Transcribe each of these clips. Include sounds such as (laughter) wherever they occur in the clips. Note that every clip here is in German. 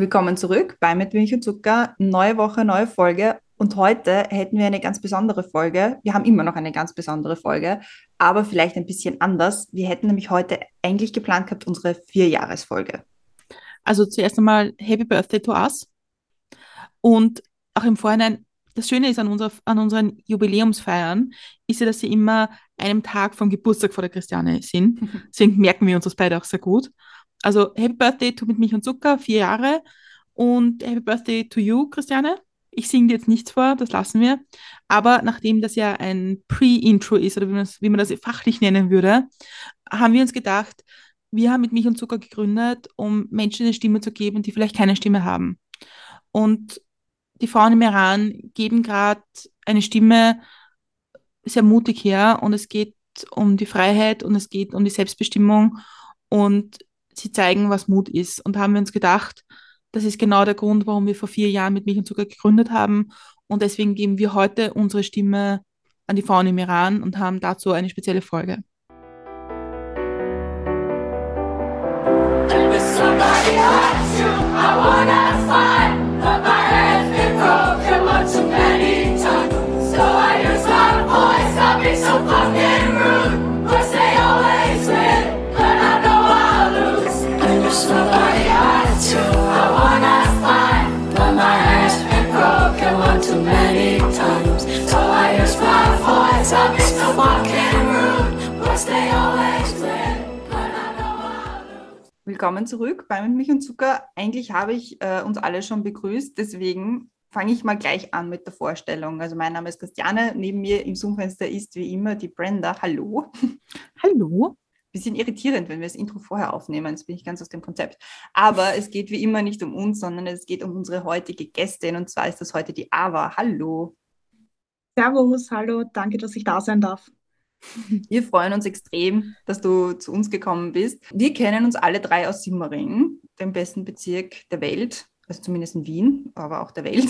Willkommen zurück bei Mit Milch und Zucker. Neue Woche, neue Folge. Und heute hätten wir eine ganz besondere Folge. Wir haben immer noch eine ganz besondere Folge, aber vielleicht ein bisschen anders. Wir hätten nämlich heute eigentlich geplant gehabt, unsere Vierjahresfolge. Also zuerst einmal Happy Birthday to us. Und auch im Vorhinein, das Schöne ist an, unserer, an unseren Jubiläumsfeiern, ist ja, dass sie immer einem Tag vom Geburtstag vor der Christiane sind. (laughs) Deswegen merken wir uns das beide auch sehr gut. Also Happy Birthday to mit Milch und Zucker, vier Jahre. Und Happy Birthday to you, Christiane. Ich singe dir jetzt nichts vor, das lassen wir. Aber nachdem das ja ein Pre-Intro ist, oder wie man, das, wie man das fachlich nennen würde, haben wir uns gedacht, wir haben mit Milch und Zucker gegründet, um Menschen eine Stimme zu geben, die vielleicht keine Stimme haben. Und die Frauen im Iran geben gerade eine Stimme sehr mutig her und es geht um die Freiheit und es geht um die Selbstbestimmung und sie zeigen, was Mut ist. Und haben wir uns gedacht, das ist genau der Grund, warum wir vor vier Jahren mit Milch und Zucker gegründet haben. Und deswegen geben wir heute unsere Stimme an die Frauen im Iran und haben dazu eine spezielle Folge. I wanna Willkommen zurück bei Mit Milch und Zucker. Eigentlich habe ich äh, uns alle schon begrüßt, deswegen fange ich mal gleich an mit der Vorstellung. Also mein Name ist Christiane, neben mir im Zoom-Fenster ist wie immer die Brenda. Hallo. Hallo. Bisschen irritierend, wenn wir das Intro vorher aufnehmen, jetzt bin ich ganz aus dem Konzept. Aber es geht wie immer nicht um uns, sondern es geht um unsere heutige Gästin und zwar ist das heute die Ava. Hallo. Servus, hallo, danke, dass ich da sein darf. Wir freuen uns extrem, dass du zu uns gekommen bist. Wir kennen uns alle drei aus Simmering, dem besten Bezirk der Welt, also zumindest in Wien, aber auch der Welt.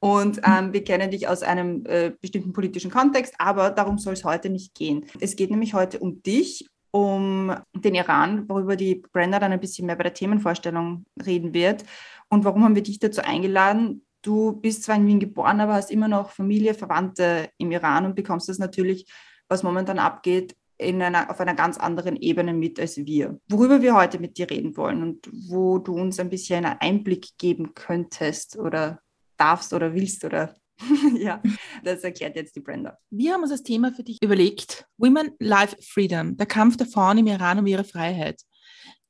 Und ähm, wir kennen dich aus einem äh, bestimmten politischen Kontext, aber darum soll es heute nicht gehen. Es geht nämlich heute um dich, um den Iran, worüber die Brenda dann ein bisschen mehr bei der Themenvorstellung reden wird. Und warum haben wir dich dazu eingeladen? Du bist zwar in Wien geboren, aber hast immer noch Familie, Verwandte im Iran und bekommst das natürlich was momentan abgeht, in einer, auf einer ganz anderen Ebene mit als wir. Worüber wir heute mit dir reden wollen und wo du uns ein bisschen einen Einblick geben könntest oder darfst oder willst oder (laughs) ja, das erklärt jetzt die Brenda. Wir haben uns das Thema für dich überlegt. Women Life Freedom, der Kampf der Frauen im Iran um ihre Freiheit.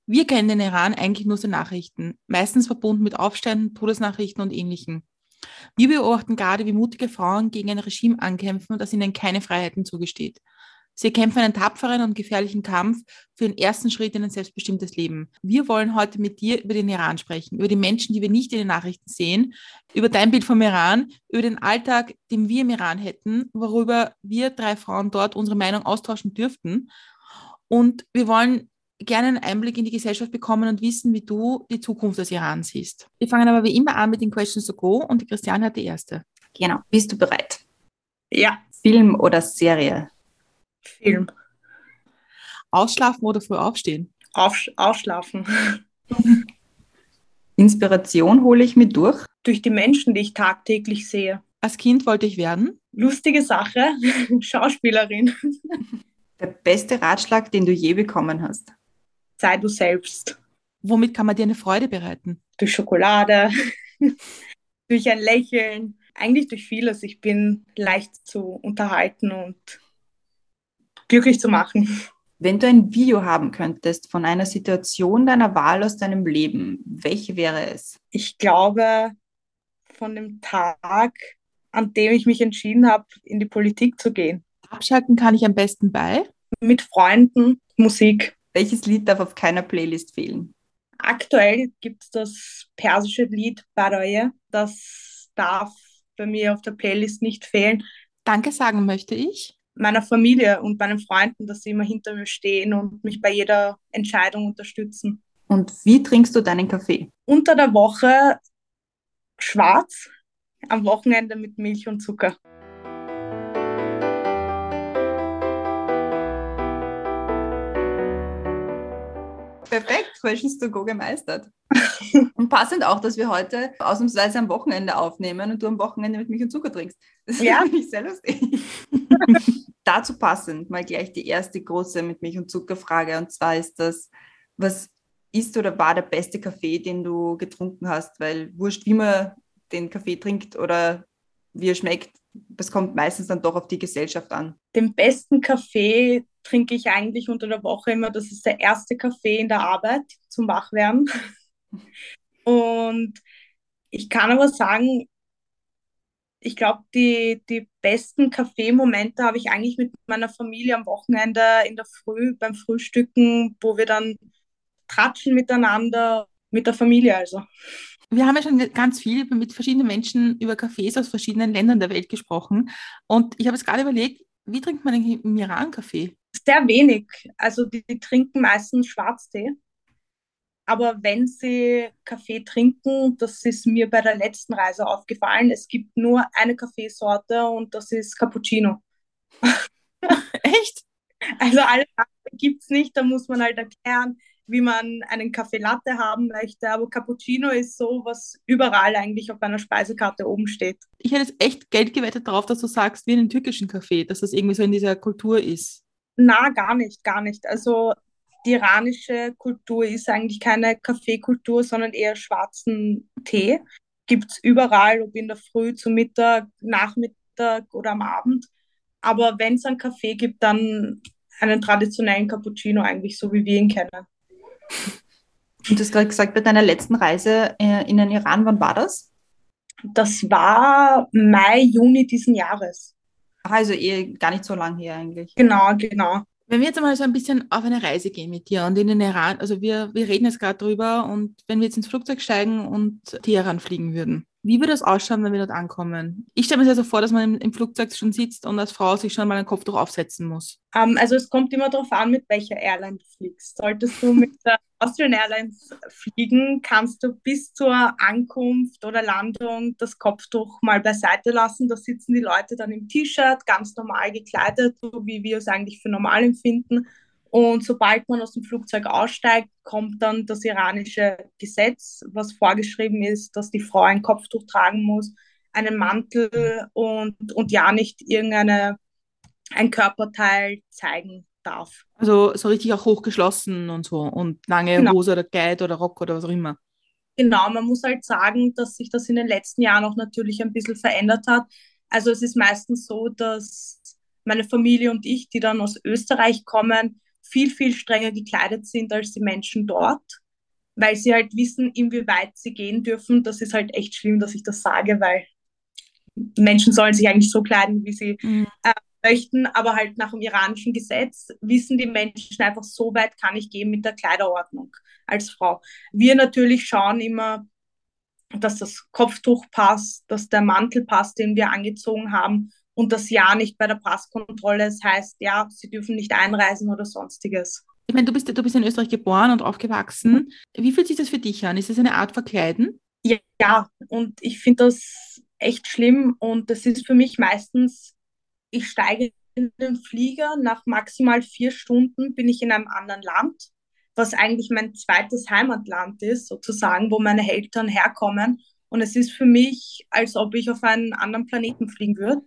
Wir kennen den Iran eigentlich nur aus den Nachrichten, meistens verbunden mit Aufständen, Todesnachrichten und ähnlichem. Wir beobachten gerade, wie mutige Frauen gegen ein Regime ankämpfen, das ihnen keine Freiheiten zugesteht. Sie kämpfen einen tapferen und gefährlichen Kampf für den ersten Schritt in ein selbstbestimmtes Leben. Wir wollen heute mit dir über den Iran sprechen, über die Menschen, die wir nicht in den Nachrichten sehen, über dein Bild vom Iran, über den Alltag, den wir im Iran hätten, worüber wir drei Frauen dort unsere Meinung austauschen dürften. Und wir wollen gerne einen Einblick in die Gesellschaft bekommen und wissen, wie du die Zukunft des Iran siehst. Wir fangen aber wie immer an mit den Questions to Go und die Christiane hat die erste. Genau. Bist du bereit? Ja. Film oder Serie? Film. Ausschlafen oder früh aufstehen? Aufsch ausschlafen. (laughs) Inspiration hole ich mir durch? Durch die Menschen, die ich tagtäglich sehe. Als Kind wollte ich werden? Lustige Sache, (laughs) Schauspielerin. Der beste Ratschlag, den du je bekommen hast? Sei du selbst. Womit kann man dir eine Freude bereiten? Durch Schokolade, (laughs) durch ein Lächeln, eigentlich durch vieles. Ich bin leicht zu unterhalten und glücklich zu machen. Wenn du ein Video haben könntest von einer Situation deiner Wahl aus deinem Leben, welche wäre es? Ich glaube, von dem Tag, an dem ich mich entschieden habe, in die Politik zu gehen. Abschalten kann ich am besten bei? Mit Freunden, Musik. Welches Lied darf auf keiner Playlist fehlen? Aktuell gibt es das persische Lied Baraye. Das darf bei mir auf der Playlist nicht fehlen. Danke sagen möchte ich. Meiner Familie und meinen Freunden, dass sie immer hinter mir stehen und mich bei jeder Entscheidung unterstützen. Und wie trinkst du deinen Kaffee? Unter der Woche schwarz, am Wochenende mit Milch und Zucker. Perfekt, Questions to Go gemeistert. (laughs) Und passend auch, dass wir heute ausnahmsweise am Wochenende aufnehmen und du am Wochenende mit Milch und Zucker trinkst. Das Ja. (laughs) finde ich sehr lustig. (laughs) Dazu passend mal gleich die erste große mit Milch und Zucker Frage. Und zwar ist das, was ist oder war der beste Kaffee, den du getrunken hast? Weil wurscht, wie man den Kaffee trinkt oder wie er schmeckt, das kommt meistens dann doch auf die Gesellschaft an. Den besten Kaffee trinke ich eigentlich unter der Woche immer. Das ist der erste Kaffee in der Arbeit zum Wachwerden. (laughs) Und ich kann aber sagen, ich glaube, die, die besten Kaffeemomente habe ich eigentlich mit meiner Familie am Wochenende in der Früh beim Frühstücken, wo wir dann tratschen miteinander, mit der Familie also. Wir haben ja schon ganz viel mit verschiedenen Menschen über Cafés aus verschiedenen Ländern der Welt gesprochen. Und ich habe jetzt gerade überlegt, wie trinkt man eigentlich im Iran Kaffee? Sehr wenig. Also die, die trinken meistens Schwarztee. Aber wenn sie Kaffee trinken, das ist mir bei der letzten Reise aufgefallen, es gibt nur eine Kaffeesorte und das ist Cappuccino. (laughs) Echt? Also alles andere gibt es nicht, da muss man halt erklären, wie man einen Kaffee Latte haben möchte. Aber Cappuccino ist so, was überall eigentlich auf einer Speisekarte oben steht. Ich hätte jetzt echt Geld gewettet darauf, dass du sagst, wie in einem türkischen Kaffee, dass das irgendwie so in dieser Kultur ist. Na, gar nicht, gar nicht. Also die iranische Kultur ist eigentlich keine Kaffeekultur, sondern eher schwarzen Tee. Gibt es überall, ob in der Früh, zu Mittag, Nachmittag oder am Abend. Aber wenn es einen Kaffee gibt, dann einen traditionellen Cappuccino eigentlich, so wie wir ihn kennen. Und du hast gerade gesagt, bei deiner letzten Reise äh, in den Iran, wann war das? Das war Mai, Juni diesen Jahres. Also eh gar nicht so lang her eigentlich. Genau, genau. Wenn wir jetzt einmal so ein bisschen auf eine Reise gehen mit dir und in den Iran, also wir, wir reden jetzt gerade drüber und wenn wir jetzt ins Flugzeug steigen und Teheran fliegen würden, wie würde das ausschauen, wenn wir dort ankommen? Ich stelle mir sehr so vor, dass man im, im Flugzeug schon sitzt und als Frau sich schon mal ein Kopftuch aufsetzen muss. Ähm, also es kommt immer darauf an, mit welcher Airline du fliegst. Solltest du mit der (laughs) Austrian Airlines fliegen, kannst du bis zur Ankunft oder Landung das Kopftuch mal beiseite lassen. Da sitzen die Leute dann im T-Shirt, ganz normal gekleidet, so wie wir es eigentlich für normal empfinden. Und sobald man aus dem Flugzeug aussteigt, kommt dann das iranische Gesetz, was vorgeschrieben ist, dass die Frau ein Kopftuch tragen muss, einen Mantel und, und ja nicht irgendeine ein Körperteil zeigen darf. Also so richtig auch hochgeschlossen und so und lange Genau. Hose oder Kleid oder Rock oder was auch immer. Genau, man muss halt sagen, dass sich das in den letzten Jahren auch natürlich ein bisschen verändert hat. Also es ist meistens so, dass meine Familie und ich, die dann aus Österreich kommen, viel, viel strenger gekleidet sind als die Menschen dort, weil sie halt wissen, inwieweit sie gehen dürfen. Das ist halt echt schlimm, dass ich das sage, weil Menschen sollen sich eigentlich so kleiden, wie sie Mhm. möchten, aber halt nach dem iranischen Gesetz wissen die Menschen einfach, so weit kann ich gehen mit der Kleiderordnung als Frau. Wir natürlich schauen immer, dass das Kopftuch passt, dass der Mantel passt, den wir angezogen haben und das ja nicht bei der Passkontrolle. Das heißt, ja, sie dürfen nicht einreisen oder sonstiges. Ich meine, du bist, du bist in Österreich geboren und aufgewachsen. Wie fühlt sich das für dich an? Ist das eine Art Verkleiden? Ja, ja, und ich finde das echt schlimm und das ist für mich meistens, ich steige in den Flieger, nach maximal vier Stunden bin ich in einem anderen Land, was eigentlich mein zweites Heimatland ist, sozusagen, wo meine Eltern herkommen. Und es ist für mich, als ob ich auf einen anderen Planeten fliegen würde,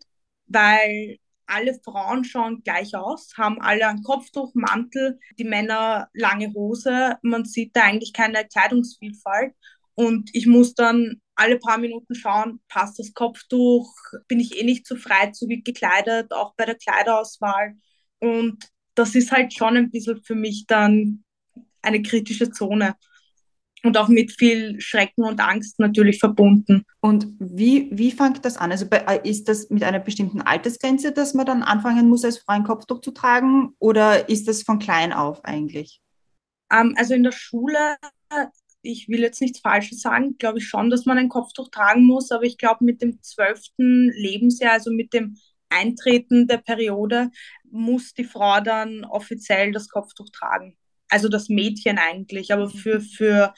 weil alle Frauen schauen gleich aus, haben alle ein Kopftuch, Mantel, die Männer lange Hose. Man sieht da eigentlich keine Kleidungsvielfalt. Und ich muss dann alle paar Minuten schauen, passt das Kopftuch, bin ich eh nicht so freizügig gekleidet, auch bei der Kleiderauswahl. Und das ist halt schon ein bisschen für mich dann eine kritische Zone. Und auch mit viel Schrecken und Angst natürlich verbunden. Und wie, wie fängt das an? Also äh, ist das mit einer bestimmten Altersgrenze, dass man dann anfangen muss, als Frau ein Kopftuch zu tragen? Oder ist das von klein auf eigentlich? Ähm, also in der Schule, ich will jetzt nichts Falsches sagen, glaube ich schon, dass man ein Kopftuch tragen muss, aber ich glaube mit dem zwölften Lebensjahr, also mit dem Eintreten der Periode, muss die Frau dann offiziell das Kopftuch tragen. Also das Mädchen eigentlich, aber für, für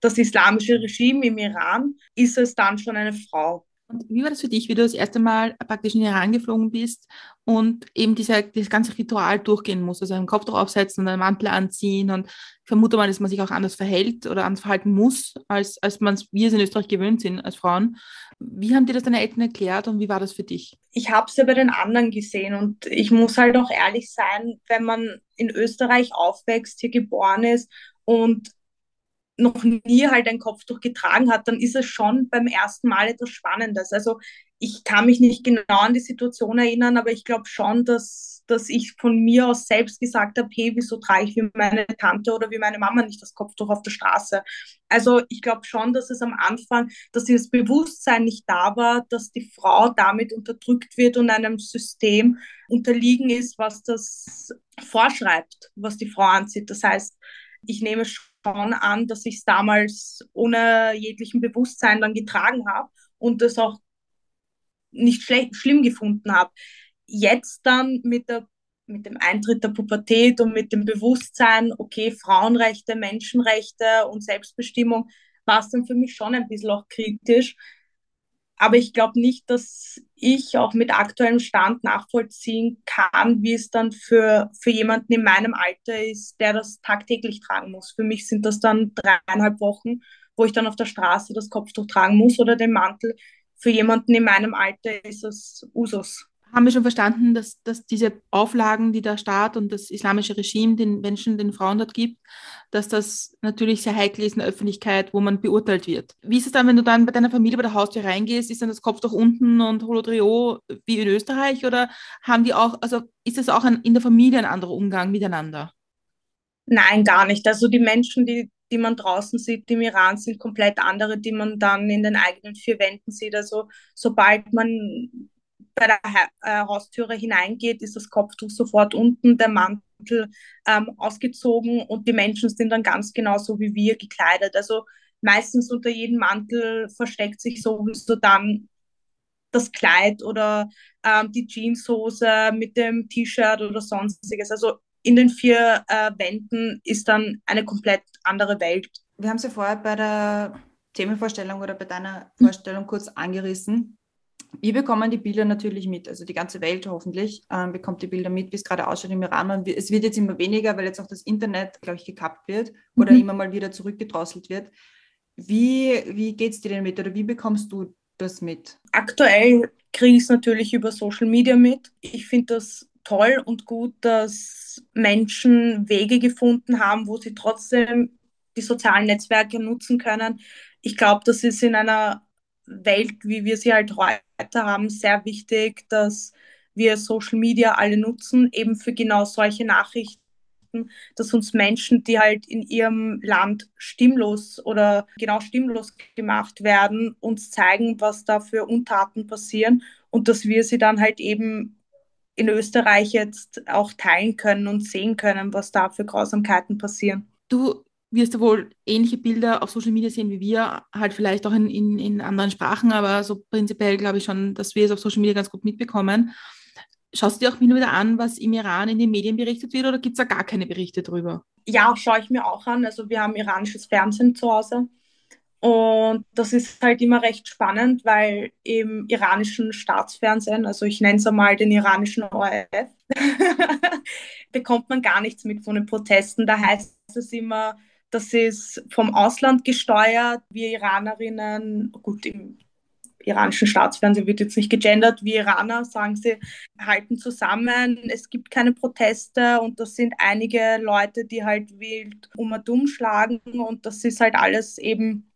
das islamische Regime im Iran ist es dann schon eine Frau. Und wie war das für dich, wie du das erste Mal praktisch in den Iran geflogen bist und eben dieser, dieses ganze Ritual durchgehen musst, also einen Kopftuch aufsetzen und einen Mantel anziehen und ich vermute mal, dass man sich auch anders verhält oder anders verhalten muss, als, als man wir es in Österreich gewöhnt sind als Frauen. Wie haben dir das deine Eltern erklärt und wie war das für dich? Ich habe es ja bei den anderen gesehen und ich muss halt auch ehrlich sein, wenn man in Österreich aufwächst, hier geboren ist und noch nie halt ein Kopftuch getragen hat, dann ist es schon beim ersten Mal etwas Spannendes. Also ich kann mich nicht genau an die Situation erinnern, aber ich glaube schon, dass, dass ich von mir aus selbst gesagt habe, hey, wieso trage ich wie meine Tante oder wie meine Mama nicht das Kopftuch auf der Straße? Also ich glaube schon, dass es am Anfang, dass dieses Bewusstsein nicht da war, dass die Frau damit unterdrückt wird und einem System unterliegen ist, was das vorschreibt, was die Frau anzieht. Das heißt, ich nehme schon schon an, dass ich es damals ohne jeglichen Bewusstsein dann getragen habe und das auch nicht schlimm gefunden habe. Jetzt dann mit, der, mit dem Eintritt der Pubertät und mit dem Bewusstsein, okay, Frauenrechte, Menschenrechte und Selbstbestimmung, war es dann für mich schon ein bisschen auch kritisch, aber ich glaube nicht, dass ich auch mit aktuellem Stand nachvollziehen kann, wie es dann für, für jemanden in meinem Alter ist, der das tagtäglich tragen muss. Für mich sind das dann dreieinhalb Wochen, wo ich dann auf der Straße das Kopftuch tragen muss oder den Mantel. Für jemanden in meinem Alter ist es Usus haben wir schon verstanden, dass, dass diese Auflagen, die der Staat und das islamische Regime den Menschen, den Frauen dort gibt, dass das natürlich sehr heikel ist in der Öffentlichkeit, wo man beurteilt wird. Wie ist es dann, wenn du dann bei deiner Familie bei der Haustür reingehst, ist dann das Kopftuch unten und Holodrio wie in Österreich oder haben die auch, also ist es auch ein, in der Familie ein anderer Umgang miteinander? Nein, gar nicht. Also die Menschen, die, die man draußen sieht im Iran, sind komplett andere, die man dann in den eigenen vier Wänden sieht. Also sobald man bei der äh, Haustüre hineingeht, ist das Kopftuch sofort unten, der Mantel ähm, ausgezogen und die Menschen sind dann ganz genauso wie wir gekleidet. Also meistens unter jedem Mantel versteckt sich sowieso dann das Kleid oder ähm, die Jeanshose mit dem T-Shirt oder sonstiges. Also in den vier äh, Wänden ist dann eine komplett andere Welt. Wir haben es ja vorher bei der Themenvorstellung oder bei deiner Vorstellung kurz angerissen wir bekommen die Bilder natürlich mit, also die ganze Welt hoffentlich ähm, bekommt die Bilder mit, wie es gerade ausschaut im Iran. Und es wird jetzt immer weniger, weil jetzt auch das Internet, glaube ich, gekappt wird oder mhm. immer mal wieder zurückgedrosselt wird. Wie, wie geht es dir denn mit oder wie bekommst du das mit? Aktuell kriege ich es natürlich über Social Media mit. Ich finde das toll und gut, dass Menschen Wege gefunden haben, wo sie trotzdem die sozialen Netzwerke nutzen können. Ich glaube, das ist in einer Welt, wie wir sie halt heute haben, sehr wichtig, dass wir Social Media alle nutzen, eben für genau solche Nachrichten, dass uns Menschen, die halt in ihrem Land stimmlos oder genau stimmlos gemacht werden, uns zeigen, was da für Untaten passieren und dass wir sie dann halt eben in Österreich jetzt auch teilen können und sehen können, was da für Grausamkeiten passieren. Du wirst du wohl ähnliche Bilder auf Social Media sehen wie wir, halt vielleicht auch in, in, in anderen Sprachen, aber so prinzipiell glaube ich schon, dass wir es auf Social Media ganz gut mitbekommen. Schaust du dir auch wieder an, was im Iran in den Medien berichtet wird oder gibt es da gar keine Berichte drüber? Ja, schaue ich mir auch an. Also wir haben iranisches Fernsehen zu Hause. Und das ist halt immer recht spannend, weil im iranischen Staatsfernsehen, also ich nenne es einmal den iranischen ORF, (laughs) bekommt man gar nichts mit von den Protesten. Da heißt es immer, das ist vom Ausland gesteuert. Wir Iranerinnen, gut, im iranischen Staatsfernsehen wird jetzt nicht gegendert, wir Iraner, sagen sie, halten zusammen, es gibt keine Proteste und das sind einige Leute, die halt wild um und dumm schlagen und das ist halt alles eben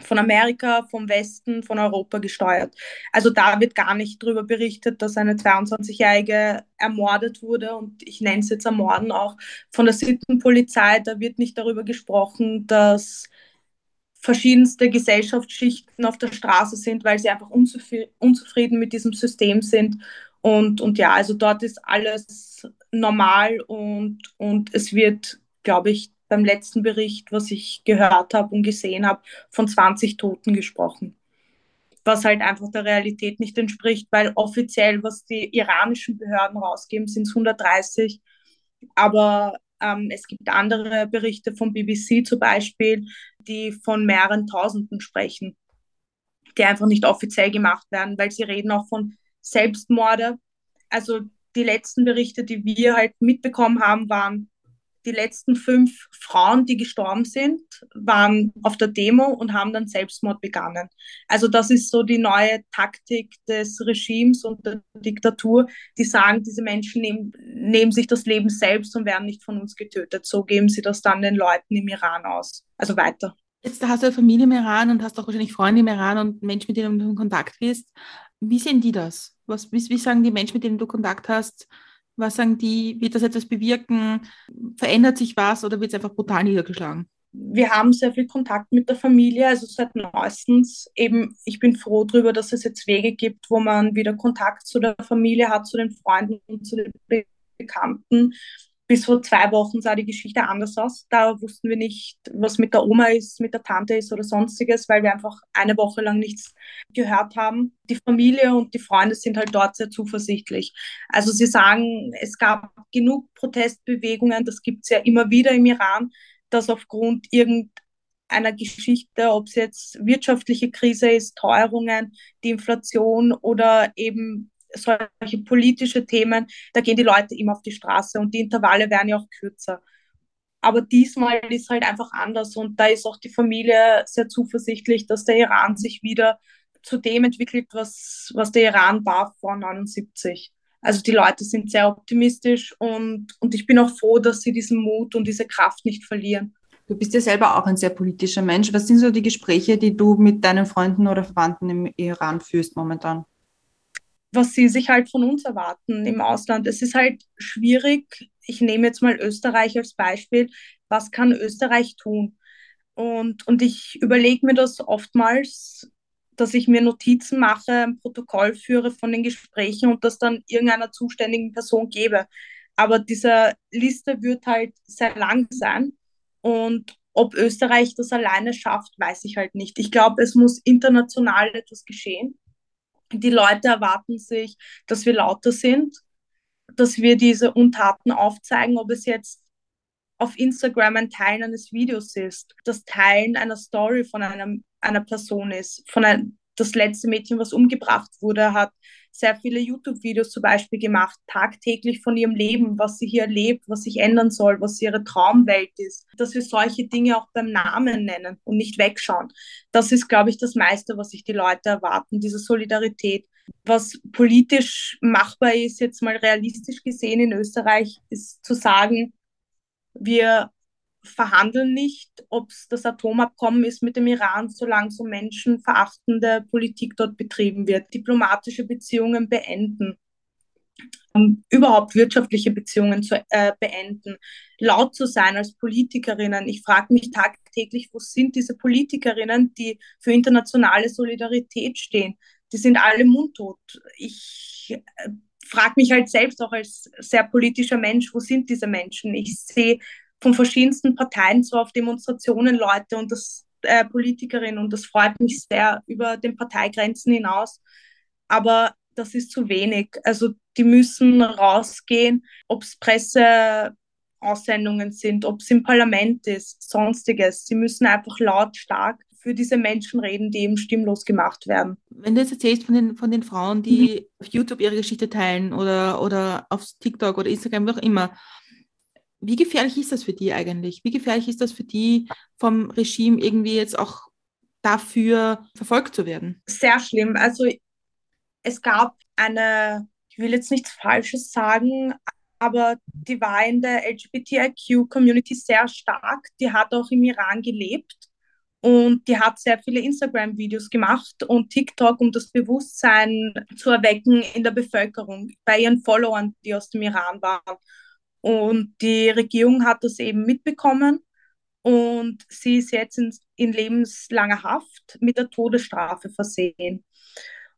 von Amerika, vom Westen, von Europa gesteuert. Also da wird gar nicht darüber berichtet, dass eine 22-Jährige ermordet wurde und ich nenne es jetzt Ermorden auch von der Sittenpolizei. Da wird nicht darüber gesprochen, dass verschiedenste Gesellschaftsschichten auf der Straße sind, weil sie einfach unzufrieden mit diesem System sind. Und, und ja, also dort ist alles normal und, und es wird, glaube ich, beim letzten Bericht, was ich gehört habe und gesehen habe, von 20 Toten gesprochen. Was halt einfach der Realität nicht entspricht, weil offiziell, was die iranischen Behörden rausgeben, sind es 130. Aber ähm, es gibt andere Berichte vom BBC zum Beispiel, die von mehreren Tausenden sprechen. die einfach nicht offiziell gemacht werden, weil sie reden auch von Selbstmorde. Also die letzten Berichte, die wir halt mitbekommen haben, waren die letzten fünf Frauen, die gestorben sind, waren auf der Demo und haben dann Selbstmord begangen. Also das ist so die neue Taktik des Regimes und der Diktatur, die sagen, diese Menschen nehmen, nehmen sich das Leben selbst und werden nicht von uns getötet. So geben sie das dann den Leuten im Iran aus. Also weiter. Jetzt hast du eine Familie im Iran und hast auch wahrscheinlich Freunde im Iran und Menschen, mit denen du in Kontakt bist. Wie sehen die das? Was, wie, wie sagen die Menschen, mit denen du Kontakt hast? Was sagen die? Wird das etwas bewirken? Verändert sich was oder wird es einfach brutal niedergeschlagen? Wir haben sehr viel Kontakt mit der Familie, also seit neuestens. Eben, ich bin froh darüber, dass es jetzt Wege gibt, wo man wieder Kontakt zu der Familie hat, zu den Freunden und zu den Bekannten bis vor zwei Wochen sah die Geschichte anders aus. Da wussten wir nicht, was mit der Oma ist, mit der Tante ist oder sonstiges, weil wir einfach eine Woche lang nichts gehört haben. Die Familie und die Freunde sind halt dort sehr zuversichtlich. Also sie sagen, es gab genug Protestbewegungen, das gibt es ja immer wieder im Iran, dass aufgrund irgendeiner Geschichte, ob es jetzt wirtschaftliche Krise ist, Teuerungen, die Inflation oder eben solche politische Themen, da gehen die Leute immer auf die Straße und die Intervalle werden ja auch kürzer. Aber diesmal ist halt einfach anders und da ist auch die Familie sehr zuversichtlich, dass der Iran sich wieder zu dem entwickelt, was, was der Iran war vor 79. Also die Leute sind sehr optimistisch und, und ich bin auch froh, dass sie diesen Mut und diese Kraft nicht verlieren. Du bist ja selber auch ein sehr politischer Mensch. Was sind so die Gespräche, die du mit deinen Freunden oder Verwandten im Iran führst momentan? Was sie sich halt von uns erwarten im Ausland. Es ist halt schwierig. Ich nehme jetzt mal Österreich als Beispiel. Was kann Österreich tun? Und, und ich überlege mir das oftmals, dass ich mir Notizen mache, ein Protokoll führe von den Gesprächen und das dann irgendeiner zuständigen Person gebe. Aber diese Liste wird halt sehr lang sein. Und ob Österreich das alleine schafft, weiß ich halt nicht. Ich glaube, es muss international etwas geschehen die Leute erwarten sich, dass wir lauter sind, dass wir diese Untaten aufzeigen, ob es jetzt auf Instagram ein Teilen eines Videos ist, das Teilen einer Story von einem, einer Person ist, von ein, das letzte Mädchen, was umgebracht wurde, hat sehr viele YouTube-Videos zum Beispiel gemacht, tagtäglich von ihrem Leben, was sie hier erlebt, was sich ändern soll, was ihre Traumwelt ist, dass wir solche Dinge auch beim Namen nennen und nicht wegschauen. Das ist, glaube ich, das meiste, was sich die Leute erwarten, diese Solidarität. Was politisch machbar ist, jetzt mal realistisch gesehen in Österreich, ist zu sagen, wir verhandeln nicht, ob es das Atomabkommen ist mit dem Iran, solange so menschenverachtende Politik dort betrieben wird. Diplomatische Beziehungen beenden. Um überhaupt wirtschaftliche Beziehungen zu äh, beenden, laut zu sein als Politikerinnen. Ich frage mich tagtäglich, wo sind diese Politikerinnen, die für internationale Solidarität stehen? Die sind alle mundtot. Ich äh, frage mich halt selbst auch als sehr politischer Mensch, wo sind diese Menschen? Ich sehe von verschiedensten Parteien zwar auf Demonstrationen Leute und das äh, Politikerinnen und das freut mich sehr über den Parteigrenzen hinaus. Aber das ist zu wenig. Also die müssen rausgehen, ob es Presseaussendungen sind, ob es im Parlament ist, sonstiges. Sie müssen einfach lautstark für diese Menschen reden, die eben stimmlos gemacht werden. Wenn du jetzt erzählst von den, von den Frauen, die mhm. auf YouTube ihre Geschichte teilen oder, oder auf TikTok oder Instagram, wie auch immer, wie gefährlich ist das für die eigentlich? Wie gefährlich ist das für die, vom Regime irgendwie jetzt auch dafür verfolgt zu werden? Sehr schlimm. Also es gab eine, ich will jetzt nichts Falsches sagen, aber die war in der LGBTIQ-Community sehr stark. Die hat auch im Iran gelebt und die hat sehr viele Instagram-Videos gemacht und TikTok, um das Bewusstsein zu erwecken in der Bevölkerung, bei ihren Followern, die aus dem Iran waren. Und die Regierung hat das eben mitbekommen und sie ist jetzt in, in lebenslanger Haft mit der Todesstrafe versehen.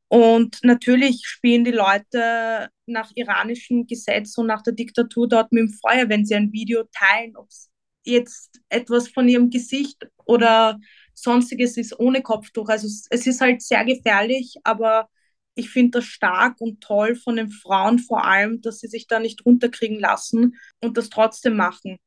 Und natürlich spielen die Leute nach iranischem Gesetz und nach der Diktatur dort mit dem Feuer, wenn sie ein Video teilen, ob es jetzt etwas von ihrem Gesicht oder sonstiges ist ohne Kopftuch. Also es ist halt sehr gefährlich, aber ich finde das stark und toll von den Frauen vor allem, dass sie sich da nicht runterkriegen lassen und das trotzdem machen.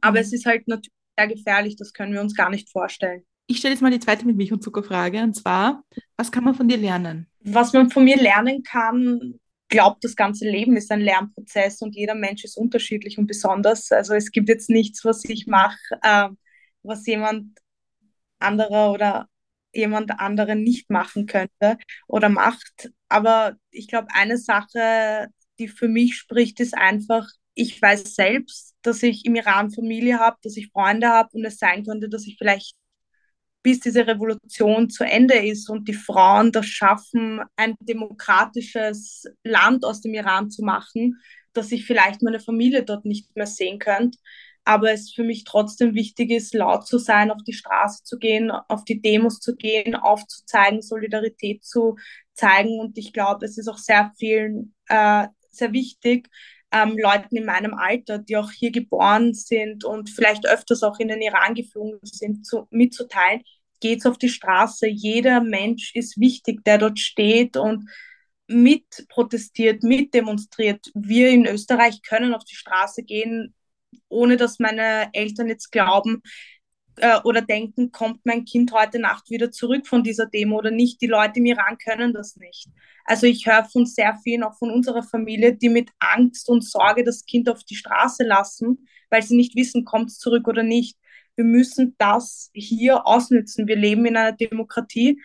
Aber es ist halt natürlich sehr gefährlich, das können wir uns gar nicht vorstellen. Ich stelle jetzt mal die zweite mit Milch und Zuckerfrage und zwar, was kann man von dir lernen? Was man von mir lernen kann, glaubt, das ganze Leben ist ein Lernprozess und jeder Mensch ist unterschiedlich und besonders. Also es gibt jetzt nichts, was ich mache, äh, was jemand anderer oder jemand anderen nicht machen könnte oder macht. Aber ich glaube, eine Sache, die für mich spricht, ist einfach, ich weiß selbst, dass ich im Iran Familie habe, dass ich Freunde habe und es sein könnte, dass ich vielleicht bis diese Revolution zu Ende ist und die Frauen das schaffen, ein demokratisches Land aus dem Iran zu machen, dass ich vielleicht meine Familie dort nicht mehr sehen könnte. Aber es für mich trotzdem wichtig ist, laut zu sein, auf die Straße zu gehen, auf die Demos zu gehen, aufzuzeigen, Solidarität zu zeigen. Und ich glaube, es ist auch sehr vielen äh, sehr wichtig, ähm, Leuten in meinem Alter, die auch hier geboren sind und vielleicht öfters auch in den Iran geflogen sind, zu, mitzuteilen, geht's auf die Straße. Jeder Mensch ist wichtig, der dort steht und mit protestiert, mit demonstriert. Wir in Österreich können auf die Straße gehen, ohne dass meine Eltern jetzt glauben, äh, oder denken, kommt mein Kind heute Nacht wieder zurück von dieser Demo oder nicht. Die Leute im Iran können das nicht. Also ich höre von sehr vielen, auch von unserer Familie, die mit Angst und Sorge das Kind auf die Straße lassen, weil sie nicht wissen, kommt es zurück oder nicht. Wir müssen das hier ausnützen. Wir leben in einer Demokratie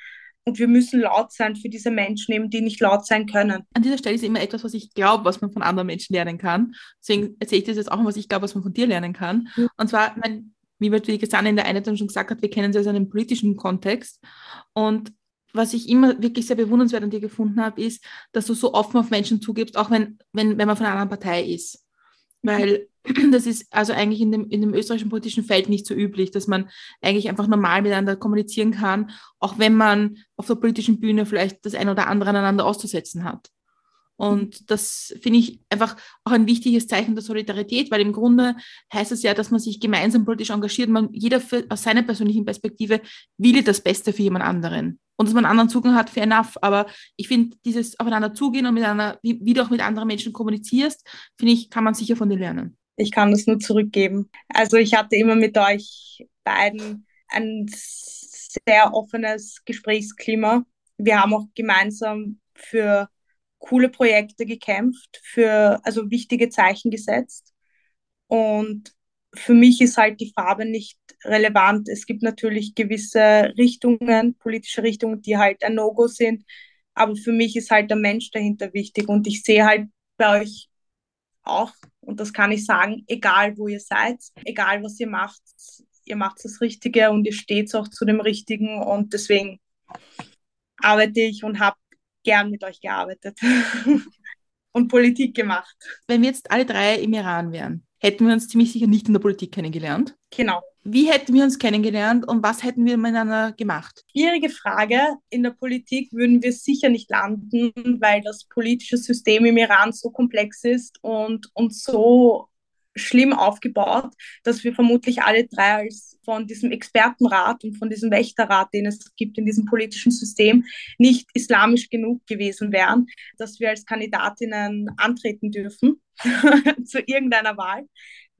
und wir müssen laut sein für diese Menschen, eben, die nicht laut sein können. An dieser Stelle ist immer etwas, was ich glaube, was man von anderen Menschen lernen kann. Deswegen erzähle ich das jetzt auch, was ich glaube, was man von dir lernen kann. Und zwar, mein wie Wilfried Gesanne in der Einleitung schon gesagt hat, wir kennen sie aus einem politischen Kontext. Und was ich immer wirklich sehr bewundernswert an dir gefunden habe, ist, dass du so offen auf Menschen zugibst, auch wenn, wenn, wenn man von einer anderen Partei ist. Weil (clears throat) das ist also eigentlich in dem, in dem österreichischen politischen Feld nicht so üblich, dass man eigentlich einfach normal miteinander kommunizieren kann, auch wenn man auf der politischen Bühne vielleicht das eine oder andere aneinander auszusetzen hat. Und das finde ich einfach auch ein wichtiges Zeichen der Solidarität, weil im Grunde heißt es ja, dass man sich gemeinsam politisch engagiert. Man, jeder für, aus seiner persönlichen Perspektive will das Beste für jemand anderen. Und dass man einen anderen Zugang hat, fair enough. Aber ich finde, dieses aufeinander zugehen und miteinander, wie, wie du auch mit anderen Menschen kommunizierst, finde ich, kann man sicher von dir lernen. Ich kann das nur zurückgeben. Also ich hatte immer mit euch beiden ein sehr offenes Gesprächsklima. Wir haben auch gemeinsam für coole Projekte gekämpft, für also wichtige Zeichen gesetzt. Und für mich ist halt die Farbe nicht relevant. Es gibt natürlich gewisse Richtungen, politische Richtungen, die halt ein No-Go sind. Aber für mich ist halt der Mensch dahinter wichtig. Und ich sehe halt bei euch auch, und das kann ich sagen, egal wo ihr seid, egal was ihr macht, ihr macht das Richtige und ihr steht auch zu dem Richtigen. Und deswegen arbeite ich und habe gern mit euch gearbeitet (laughs) und Politik gemacht. Wenn wir jetzt alle drei im Iran wären, hätten wir uns ziemlich sicher nicht in der Politik kennengelernt. Genau. Wie hätten wir uns kennengelernt und was hätten wir miteinander gemacht? Schwierige Frage. In der Politik würden wir sicher nicht landen, weil das politische System im Iran so komplex ist und, und so schlimm aufgebaut, dass wir vermutlich alle drei als von diesem Expertenrat und von diesem Wächterrat, den es gibt in diesem politischen System, nicht islamisch genug gewesen wären, dass wir als Kandidatinnen antreten dürfen (laughs) zu irgendeiner Wahl.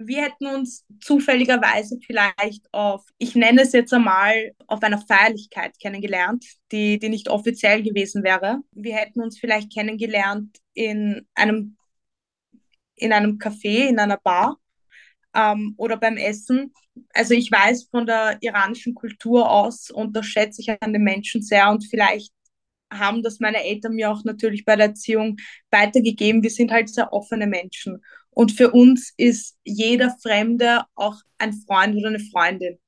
Wir hätten uns zufälligerweise vielleicht auf, ich nenne es jetzt einmal, auf einer Feierlichkeit kennengelernt, die, die nicht offiziell gewesen wäre. Wir hätten uns vielleicht kennengelernt in einem in einem Café, in einer Bar ähm, oder beim Essen. Also ich weiß von der iranischen Kultur aus und das schätze ich an den Menschen sehr und vielleicht haben das meine Eltern mir auch natürlich bei der Erziehung weitergegeben. Wir sind halt sehr offene Menschen. Und für uns ist jeder Fremde auch ein Freund oder eine Freundin.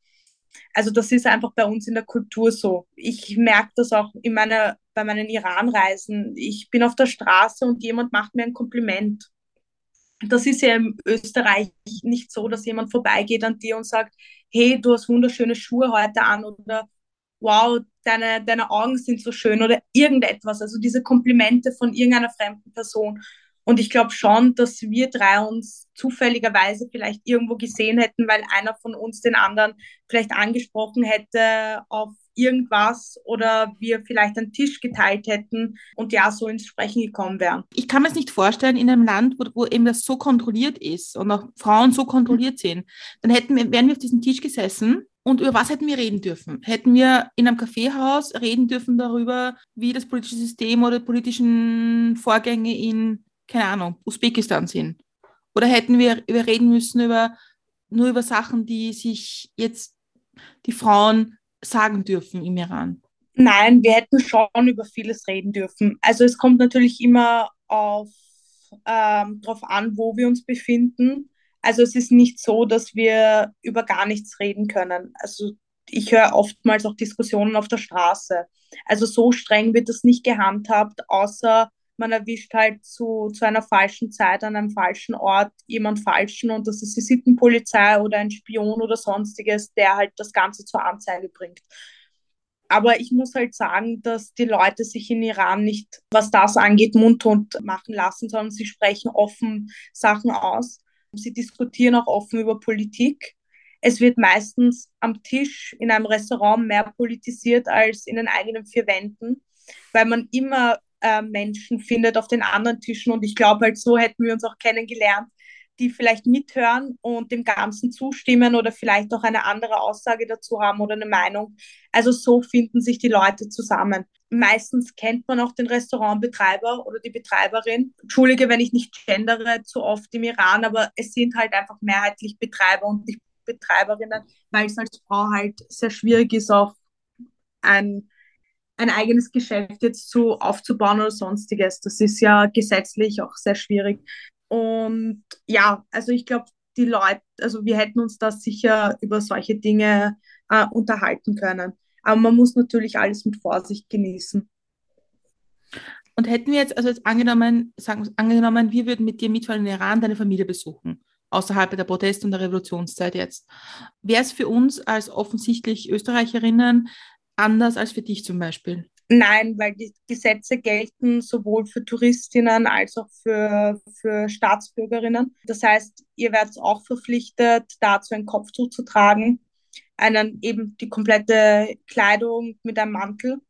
Also das ist einfach bei uns in der Kultur so. Ich merke das auch in meiner, bei meinen Iran-Reisen. Ich bin auf der Straße und jemand macht mir ein Kompliment das ist ja in Österreich nicht so, dass jemand vorbeigeht an dir und sagt, hey, du hast wunderschöne Schuhe heute an oder wow, deine, deine Augen sind so schön oder irgendetwas. Also diese Komplimente von irgendeiner fremden Person. Und ich glaube schon, dass wir drei uns zufälligerweise vielleicht irgendwo gesehen hätten, weil einer von uns den anderen vielleicht angesprochen hätte auf irgendwas oder wir vielleicht einen Tisch geteilt hätten und ja, so ins Sprechen gekommen wären. Ich kann mir es nicht vorstellen, in einem Land, wo, wo eben das so kontrolliert ist und auch Frauen so kontrolliert sind, dann hätten wir, wären wir auf diesem Tisch gesessen Und über was hätten wir reden dürfen? Hätten wir in einem Kaffeehaus reden dürfen darüber, wie das politische System oder politischen Vorgänge in, keine Ahnung, Usbekistan sind? Oder hätten wir, wir reden müssen über nur über Sachen, die sich jetzt die Frauen sagen dürfen im Iran? Nein, wir hätten schon über vieles reden dürfen. Also es kommt natürlich immer auf ähm, darauf an, wo wir uns befinden. Also es ist nicht so, dass wir über gar nichts reden können. Also ich höre oftmals auch Diskussionen auf der Straße. Also so streng wird das nicht gehandhabt, außer man erwischt halt zu, zu einer falschen Zeit an einem falschen Ort jemand Falschen und das ist die Sittenpolizei oder ein Spion oder sonstiges, der halt das Ganze zur Anzeige bringt. Aber ich muss halt sagen, dass die Leute sich in Iran nicht, was das angeht, mundtot machen lassen, sondern sie sprechen offen Sachen aus. Sie diskutieren auch offen über Politik. Es wird meistens am Tisch in einem Restaurant mehr politisiert als in den eigenen vier Wänden, weil man immer äh, Menschen findet auf den anderen Tischen. Und ich glaube, halt so hätten wir uns auch kennengelernt, die vielleicht mithören und dem Ganzen zustimmen oder vielleicht auch eine andere Aussage dazu haben oder eine Meinung. Also so finden sich die Leute zusammen. Meistens kennt man auch den Restaurantbetreiber oder die Betreiberin. Entschuldige, wenn ich nicht gendere zu oft im Iran, aber es sind halt einfach mehrheitlich Betreiber und nicht Betreiberinnen, weil es als Frau halt sehr schwierig ist, auch ein, ein eigenes Geschäft jetzt zu aufzubauen oder sonstiges. Das ist ja gesetzlich auch sehr schwierig. Und ja, also ich glaube, die Leute, also wir hätten uns da sicher über solche Dinge äh, unterhalten können. Aber man muss natürlich alles mit Vorsicht genießen. Und hätten wir jetzt, also jetzt angenommen, sagen, angenommen, wir würden mit dir mitfahren in den Iran deine Familie besuchen, außerhalb der Protest- und der Revolutionszeit jetzt, wäre es für uns als offensichtlich Österreicherinnen anders als für dich zum Beispiel? Nein, weil die Gesetze gelten sowohl für Touristinnen als auch für, für Staatsbürgerinnen. Das heißt, ihr werdet auch verpflichtet, dazu ein Kopftuch zu tragen, einen, eben die komplette Kleidung mit einem Mantel,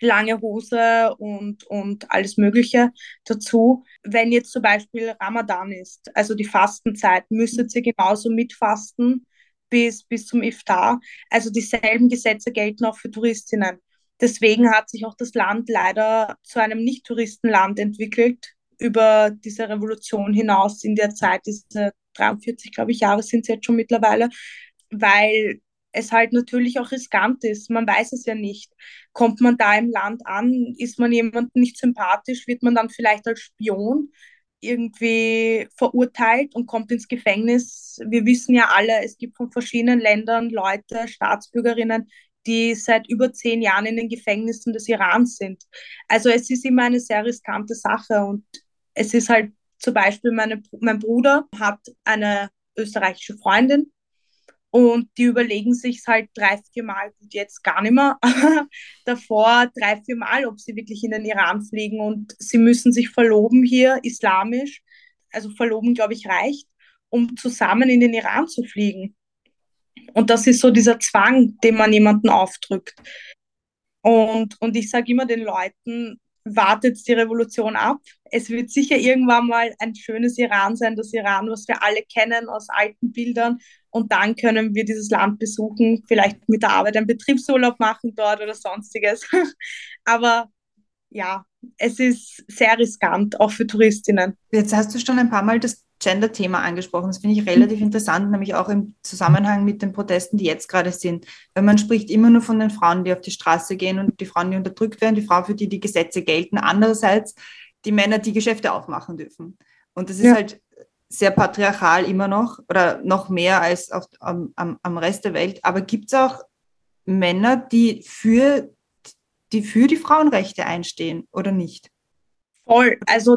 lange Hose und, und alles Mögliche dazu. Wenn jetzt zum Beispiel Ramadan ist, also die Fastenzeit, müsstet ihr genauso mitfasten bis, bis zum Iftar. Also dieselben Gesetze gelten auch für Touristinnen. Deswegen hat sich auch das Land leider zu einem Nicht-Touristenland entwickelt über diese Revolution hinaus in der Zeit, diese 43, glaube ich, Jahre sind es jetzt schon mittlerweile, weil es halt natürlich auch riskant ist. Man weiß es ja nicht. Kommt man da im Land an, ist man jemandem nicht sympathisch, wird man dann vielleicht als Spion irgendwie verurteilt und kommt ins Gefängnis. Wir wissen ja alle, es gibt von verschiedenen Ländern Leute, Staatsbürgerinnen, die seit über zehn Jahren in den Gefängnissen des Irans sind. Also es ist immer eine sehr riskante Sache und es ist halt zum Beispiel, meine, mein Bruder hat eine österreichische Freundin und die überlegen sich halt drei, vier Mal, gut, jetzt gar nicht mehr, (laughs) davor drei, vier Mal, ob sie wirklich in den Iran fliegen und sie müssen sich verloben hier, islamisch. Also verloben, glaube ich, reicht, um zusammen in den Iran zu fliegen. Und das ist so dieser Zwang, den man jemanden aufdrückt. Und, und ich sage immer den Leuten, wartet die Revolution ab. Es wird sicher irgendwann mal ein schönes Iran sein, das Iran, was wir alle kennen aus alten Bildern. Und dann können wir dieses Land besuchen, vielleicht mit der Arbeit einen Betriebsurlaub machen dort oder sonstiges. (laughs) Aber ja, es ist sehr riskant, auch für Touristinnen. Jetzt hast du schon ein paar Mal das Gender-Thema angesprochen. Das finde ich relativ mhm. interessant, nämlich auch im Zusammenhang mit den Protesten, die jetzt gerade sind. Weil man spricht immer nur von den Frauen, die auf die Straße gehen und die Frauen, die unterdrückt werden, die Frauen, für die die Gesetze gelten. Andererseits die Männer, die Geschäfte aufmachen dürfen. Und das ist ja. halt sehr patriarchal immer noch oder noch mehr als auf, am, am Rest der Welt. Aber gibt es auch Männer, die für, die für die Frauenrechte einstehen oder nicht? Voll. Also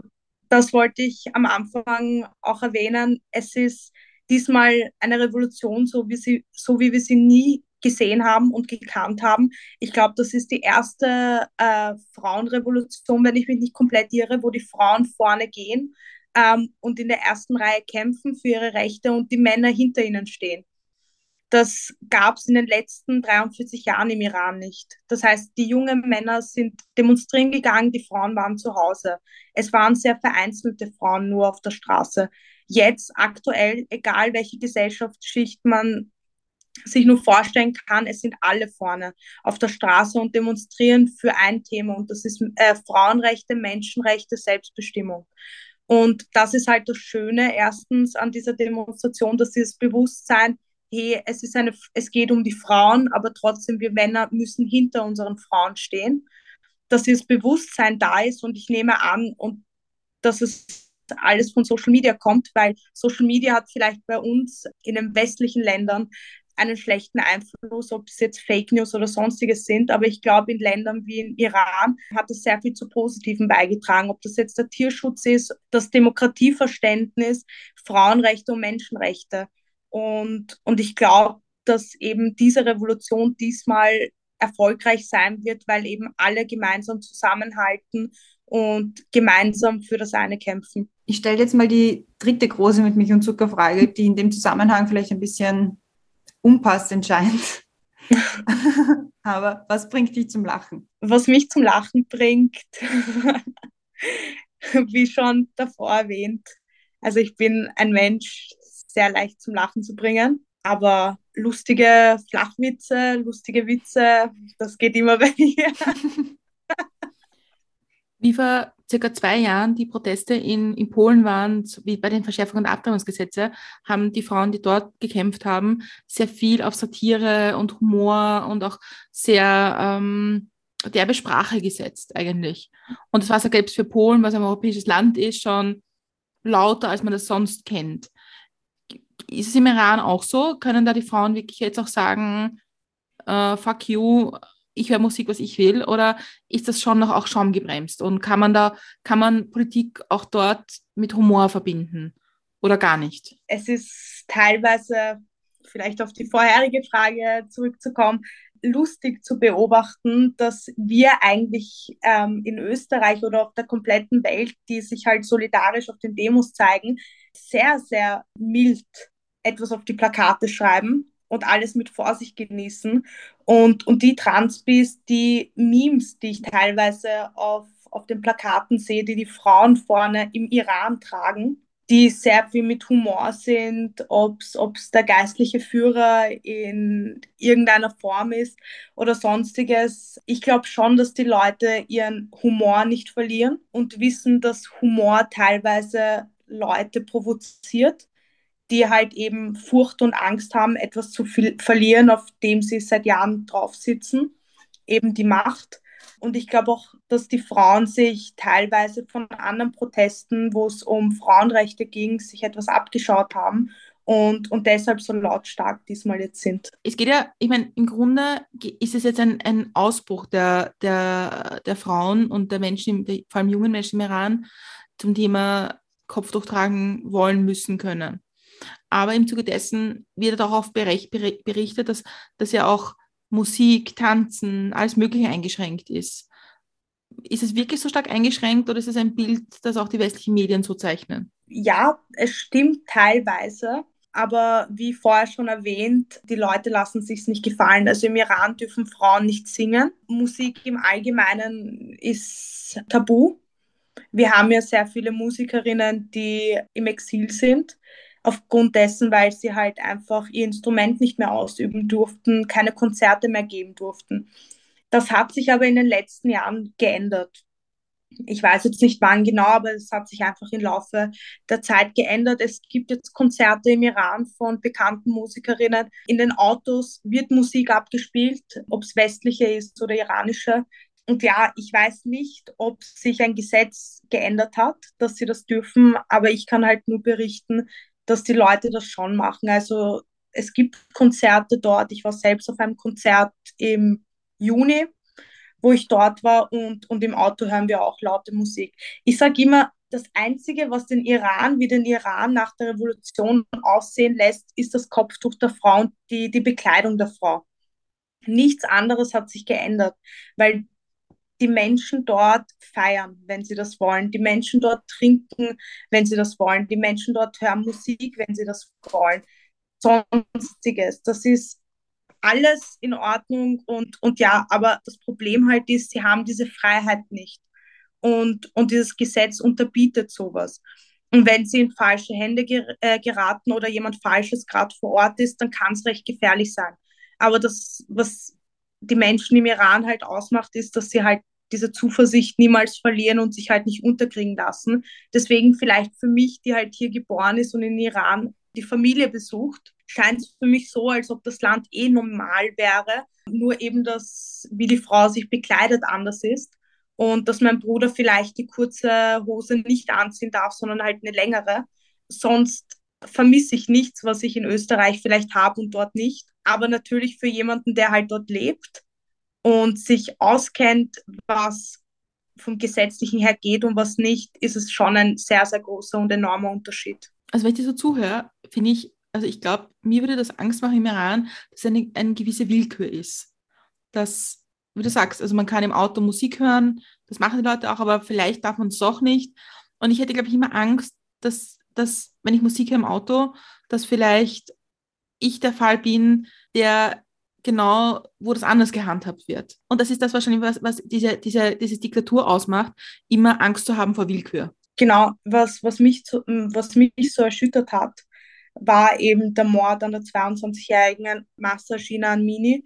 das wollte ich am Anfang auch erwähnen. Es ist diesmal eine Revolution, so wie, sie, so wie wir sie nie gesehen haben und gekannt haben. Ich glaube, das ist die erste äh, Frauenrevolution, wenn ich mich nicht komplett irre, wo die Frauen vorne gehen ähm, und in der ersten Reihe kämpfen für ihre Rechte und die Männer hinter ihnen stehen. Das gab es in den letzten 43 Jahren im Iran nicht. Das heißt, die jungen Männer sind demonstrieren gegangen, die Frauen waren zu Hause. Es waren sehr vereinzelte Frauen nur auf der Straße. Jetzt aktuell, egal welche Gesellschaftsschicht man sich nur vorstellen kann, es sind alle vorne auf der Straße und demonstrieren für ein Thema und das ist äh, Frauenrechte, Menschenrechte, Selbstbestimmung. Und das ist halt das Schöne erstens an dieser Demonstration, dass dieses Bewusstsein, hey, es ist eine, es geht um die Frauen, aber trotzdem wir Männer müssen hinter unseren Frauen stehen, dass dieses Bewusstsein da ist und ich nehme an und dass es alles von Social Media kommt, weil Social Media hat vielleicht bei uns in den westlichen Ländern einen schlechten Einfluss, ob es jetzt Fake News oder sonstiges sind. Aber ich glaube, in Ländern wie in Iran hat es sehr viel zu Positiven beigetragen. Ob das jetzt der Tierschutz ist, das Demokratieverständnis, Frauenrechte und Menschenrechte. Und, und ich glaube, dass eben diese Revolution diesmal erfolgreich sein wird, weil eben alle gemeinsam zusammenhalten und gemeinsam für das eine kämpfen. Ich stelle jetzt mal die dritte große mit Milch und Zuckerfrage, die in dem Zusammenhang vielleicht ein bisschen unpassend scheint. (laughs) Aber was bringt dich zum Lachen? Was mich zum Lachen bringt, (laughs) wie schon davor erwähnt, also ich bin ein Mensch, sehr leicht zum Lachen zu bringen, aber lustige Flachwitze, lustige Witze, das geht immer (laughs) bei mir. Wie vor circa zwei Jahren die Proteste in, in Polen waren, wie bei den Verschärfungen der Abtreibungsgesetze, haben die Frauen, die dort gekämpft haben, sehr viel auf Satire und Humor und auch sehr ähm, derbe Sprache gesetzt eigentlich. Und das war selbst für Polen, was ein europäisches Land ist, schon lauter, als man das sonst kennt. Ist es im Iran auch so? Können da die Frauen wirklich jetzt auch sagen, uh, fuck you, ich höre Musik, was ich will, oder ist das schon noch auch schaumgebremst? Und kann man da, kann man Politik auch dort mit Humor verbinden oder gar nicht? Es ist teilweise, vielleicht auf die vorherige Frage zurückzukommen, lustig zu beobachten, dass wir eigentlich ähm, in Österreich oder auf der kompletten Welt, die sich halt solidarisch auf den Demos zeigen, sehr, sehr mild etwas auf die Plakate schreiben und alles mit Vorsicht genießen. Und, und die Transbis, die Memes, die ich teilweise auf, auf den Plakaten sehe, die die Frauen vorne im Iran tragen, die sehr viel mit Humor sind, ob es der geistliche Führer in irgendeiner Form ist oder sonstiges. Ich glaube schon, dass die Leute ihren Humor nicht verlieren und wissen, dass Humor teilweise Leute provoziert die halt eben Furcht und Angst haben, etwas zu verlieren, auf dem sie seit Jahren drauf sitzen, eben die Macht. Und ich glaube auch, dass die Frauen sich teilweise von anderen Protesten, wo es um Frauenrechte ging, sich etwas abgeschaut haben und, und deshalb so lautstark diesmal jetzt sind. Es geht ja, ich meine, im Grunde ist es jetzt ein, ein Ausbruch der, der, der Frauen und der Menschen, vor allem jungen Menschen im Iran, zum Thema Kopftuch tragen wollen, müssen, können. Aber im Zuge dessen wird auch oft berichtet, dass, dass ja auch Musik, Tanzen, alles Mögliche eingeschränkt ist. Ist es wirklich so stark eingeschränkt oder ist es ein Bild, das auch die westlichen Medien so zeichnen? Ja, es stimmt teilweise. Aber wie vorher schon erwähnt, die Leute lassen sich nicht gefallen. Also im Iran dürfen Frauen nicht singen. Musik im Allgemeinen ist tabu. Wir haben ja sehr viele Musikerinnen, die im Exil sind aufgrund dessen, weil sie halt einfach ihr Instrument nicht mehr ausüben durften, keine Konzerte mehr geben durften. Das hat sich aber in den letzten Jahren geändert. Ich weiß jetzt nicht wann genau, aber es hat sich einfach im Laufe der Zeit geändert. Es gibt jetzt Konzerte im Iran von bekannten Musikerinnen. In den Autos wird Musik abgespielt, ob es westliche ist oder iranische. Und ja, ich weiß nicht, ob sich ein Gesetz geändert hat, dass sie das dürfen, aber ich kann halt nur berichten, dass die Leute das schon machen. Also es gibt Konzerte dort. Ich war selbst auf einem Konzert im Juni, wo ich dort war und, und im Auto hören wir auch laute Musik. Ich sage immer, das Einzige, was den Iran wie den Iran nach der Revolution aussehen lässt, ist das Kopftuch der Frau und die, die Bekleidung der Frau. Nichts anderes hat sich geändert, weil die Menschen dort feiern, wenn sie das wollen. Die Menschen dort trinken, wenn sie das wollen. Die Menschen dort hören Musik, wenn sie das wollen. Sonstiges. Das ist alles in Ordnung und, und ja, aber das Problem halt ist, sie haben diese Freiheit nicht. Und, und dieses Gesetz unterbietet sowas. Und wenn sie in falsche Hände ger äh, geraten oder jemand Falsches gerade vor Ort ist, dann kann es recht gefährlich sein. Aber das, was die Menschen im Iran halt ausmacht, ist, dass sie halt diese Zuversicht niemals verlieren und sich halt nicht unterkriegen lassen. Deswegen vielleicht für mich, die halt hier geboren ist und in Iran die Familie besucht, scheint es für mich so, als ob das Land eh normal wäre, nur eben das, wie die Frau sich bekleidet, anders ist und dass mein Bruder vielleicht die kurze Hose nicht anziehen darf, sondern halt eine längere. Sonst vermisse ich nichts, was ich in Österreich vielleicht habe und dort nicht. Aber natürlich für jemanden, der halt dort lebt und sich auskennt, was vom Gesetzlichen her geht und was nicht, ist es schon ein sehr, sehr großer und enormer Unterschied. Also wenn ich dir so zuhöre, finde ich, also ich glaube, mir würde das Angst machen im Iran, dass eine, eine gewisse Willkür ist. Dass, wie du sagst, also man kann im Auto Musik hören, das machen die Leute auch, aber vielleicht darf man es doch nicht. Und ich hätte, glaube ich, immer Angst, dass, dass, wenn ich Musik höre im Auto, dass vielleicht ich der Fall bin, der genau, wo das anders gehandhabt wird. Und das ist das wahrscheinlich, was, was diese, diese, diese Diktatur ausmacht, immer Angst zu haben vor Willkür. Genau, was, was, mich, zu, was mich so erschüttert hat, war eben der Mord an der 22-jährigen Massa Shina Mini,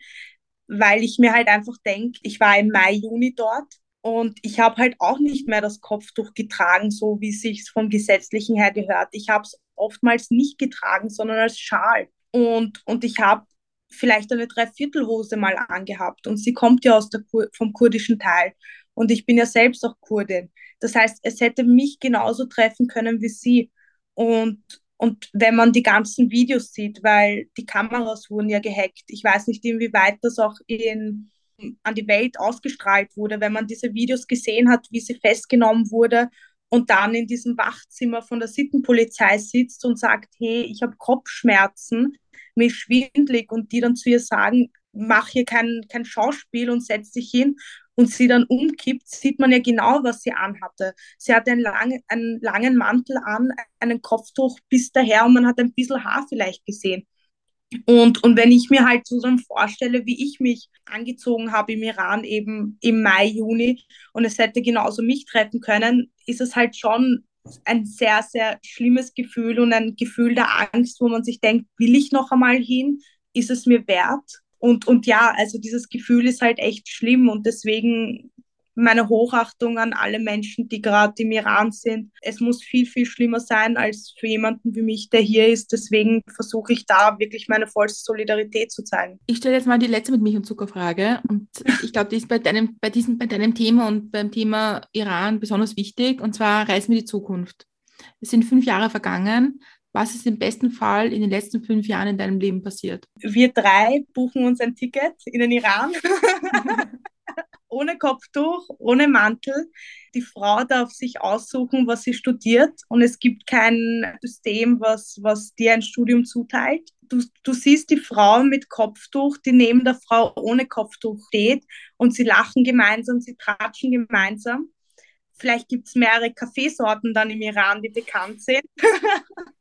weil ich mir halt einfach denke, ich war im Mai, Juni dort und ich habe halt auch nicht mehr das Kopftuch getragen, so wie sich vom Gesetzlichen her gehört. Ich habe es oftmals nicht getragen, sondern als Schal. Und, und ich habe vielleicht eine Dreiviertelhose mal angehabt. Und sie kommt ja aus der Kur vom kurdischen Teil. Und ich bin ja selbst auch Kurdin. Das heißt, es hätte mich genauso treffen können wie sie. Und, und wenn man die ganzen Videos sieht, weil die Kameras wurden ja gehackt, ich weiß nicht, inwieweit das auch in, an die Welt ausgestrahlt wurde, wenn man diese Videos gesehen hat, wie sie festgenommen wurde und dann in diesem Wachzimmer von der Sittenpolizei sitzt und sagt, hey, ich habe Kopfschmerzen, mir schwindlig und die dann zu ihr sagen, mach hier kein, kein Schauspiel und setz dich hin und sie dann umkippt, sieht man ja genau, was sie anhatte. Sie hatte einen, lang, einen langen Mantel an, einen Kopftuch bis daher und man hat ein bisschen Haar vielleicht gesehen. Und, und wenn ich mir halt so vorstelle, wie ich mich angezogen habe im Iran eben im Mai, Juni und es hätte genauso mich treffen können, ist es halt schon ein sehr, sehr schlimmes Gefühl und ein Gefühl der Angst, wo man sich denkt, will ich noch einmal hin? Ist es mir wert? Und, und ja, also dieses Gefühl ist halt echt schlimm und deswegen meine Hochachtung an alle Menschen, die gerade im Iran sind. Es muss viel, viel schlimmer sein als für jemanden wie mich, der hier ist. Deswegen versuche ich da wirklich meine vollste Solidarität zu zeigen. Ich stelle jetzt mal die letzte mit Milch und Zuckerfrage. Und ich glaube, die ist bei deinem, bei, diesem, bei deinem Thema und beim Thema Iran besonders wichtig. Und zwar Reisen wir die Zukunft. Es sind fünf Jahre vergangen. Was ist im besten Fall in den letzten fünf Jahren in deinem Leben passiert? Wir drei buchen uns ein Ticket in den Iran. (laughs) ohne Kopftuch, ohne Mantel. Die Frau darf sich aussuchen, was sie studiert und es gibt kein System, was, was dir ein Studium zuteilt. Du, du siehst die Frau mit Kopftuch, die neben der Frau ohne Kopftuch steht und sie lachen gemeinsam, sie tratschen gemeinsam. Vielleicht gibt es mehrere Kaffeesorten dann im Iran, die bekannt sind. (laughs)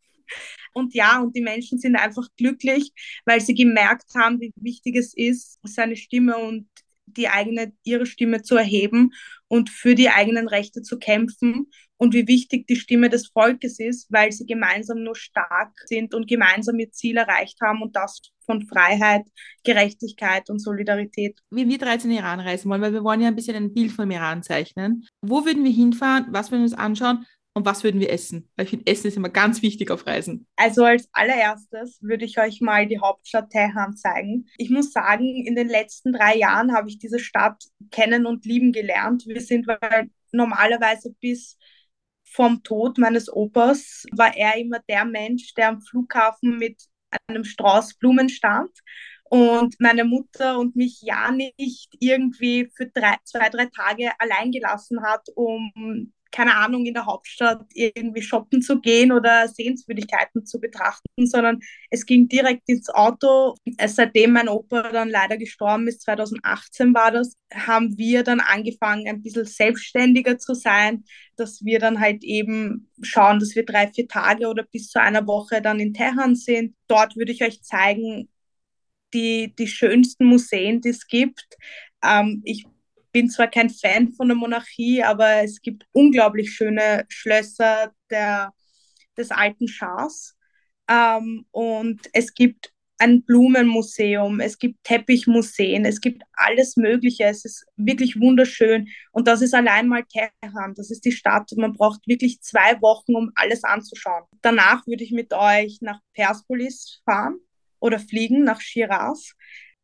Und ja, und die Menschen sind einfach glücklich, weil sie gemerkt haben, wie wichtig es ist, seine Stimme und die eigene, ihre Stimme zu erheben und für die eigenen Rechte zu kämpfen und wie wichtig die Stimme des Volkes ist, weil sie gemeinsam nur stark sind und gemeinsam ihr Ziel erreicht haben und das von Freiheit, Gerechtigkeit und Solidarität. Wie wir drei jetzt in den Iran reisen wollen, weil wir wollen ja ein bisschen ein Bild vom Iran zeichnen. Wo würden wir hinfahren? Was würden wir uns anschauen? Und was würden wir essen? Weil ich finde, Essen ist immer ganz wichtig auf Reisen. Also als allererstes würde ich euch mal die Hauptstadt Teheran zeigen. Ich muss sagen, in den letzten drei Jahren habe ich diese Stadt kennen und lieben gelernt. Wir sind normalerweise bis vom Tod meines Opas war er immer der Mensch, der am Flughafen mit einem Strauß Blumen stand und meine Mutter und mich ja nicht irgendwie für drei, zwei, drei Tage allein gelassen hat, um keine Ahnung, in der Hauptstadt irgendwie shoppen zu gehen oder Sehenswürdigkeiten zu betrachten, sondern es ging direkt ins Auto. Seitdem mein Opa dann leider gestorben ist, 2018 war das, haben wir dann angefangen, ein bisschen selbstständiger zu sein, dass wir dann halt eben schauen, dass wir drei, vier Tage oder bis zu einer Woche dann in Teheran sind. Dort würde ich euch zeigen, die, die schönsten Museen, die es gibt. Ähm, ich bin zwar kein Fan von der Monarchie, aber es gibt unglaublich schöne Schlösser. Der des alten Schahs. Ähm, und es gibt ein Blumenmuseum, es gibt Teppichmuseen, es gibt alles Mögliche. Es ist wirklich wunderschön. Und das ist allein mal Teheran, das ist die Stadt. Man braucht wirklich zwei Wochen, um alles anzuschauen. Danach würde ich mit euch nach Persepolis fahren oder fliegen nach Shiraz.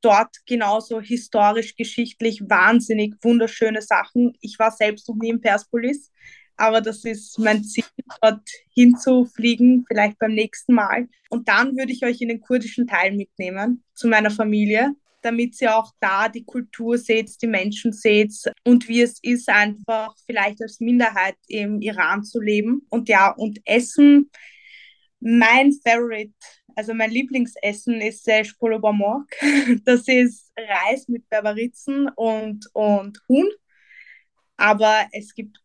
Dort genauso historisch, geschichtlich, wahnsinnig wunderschöne Sachen. Ich war selbst noch nie in Persepolis aber das ist mein Ziel, dort hinzufliegen, vielleicht beim nächsten Mal. Und dann würde ich euch in den kurdischen Teil mitnehmen, zu meiner Familie, damit ihr auch da die Kultur seht, die Menschen seht und wie es ist, einfach vielleicht als Minderheit im Iran zu leben. Und ja, und Essen, mein Favorite, also mein Lieblingsessen ist Sesh Polobamok. (laughs) Das ist Reis mit Berberitzen und, und Huhn. Aber es gibt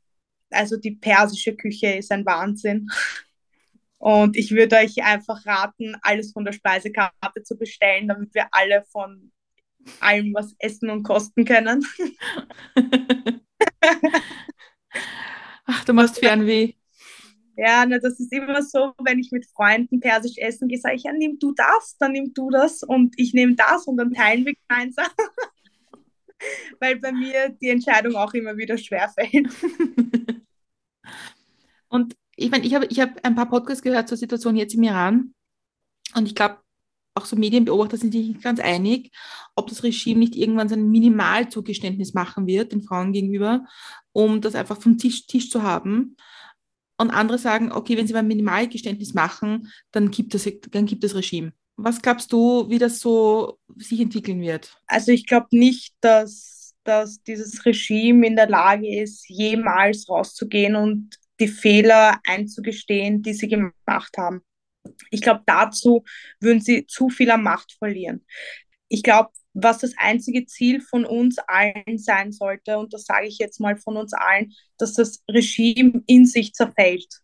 also die persische Küche ist ein Wahnsinn. Und ich würde euch einfach raten, alles von der Speisekarte zu bestellen, damit wir alle von allem was essen und kosten können. (laughs) Ach, du machst Fernweh. Ja, na, das ist immer so, wenn ich mit Freunden persisch essen gehe, sage ich, ja, nimm du das, dann nimm du das und ich nehme das und dann teilen wir gemeinsam. (laughs) Weil bei mir die Entscheidung auch immer wieder schwer fällt. (laughs) Und ich meine, ich habe ich hab ein paar Podcasts gehört zur Situation jetzt im Iran und ich glaube, auch so Medienbeobachter sind sich nicht ganz einig, ob das Regime nicht irgendwann sein Minimalzugeständnis machen wird den Frauen gegenüber, um das einfach vom Tisch, Tisch zu haben. Und andere sagen, okay, wenn sie ein Minimalgeständnis machen, dann gibt es dann gibt das Regime. Was glaubst du, wie das so sich entwickeln wird? Also ich glaube nicht, dass, dass dieses Regime in der Lage ist, jemals rauszugehen und die Fehler einzugestehen, die sie gemacht haben. Ich glaube, dazu würden sie zu viel an Macht verlieren. Ich glaube, was das einzige Ziel von uns allen sein sollte, und das sage ich jetzt mal von uns allen, dass das Regime in sich zerfällt.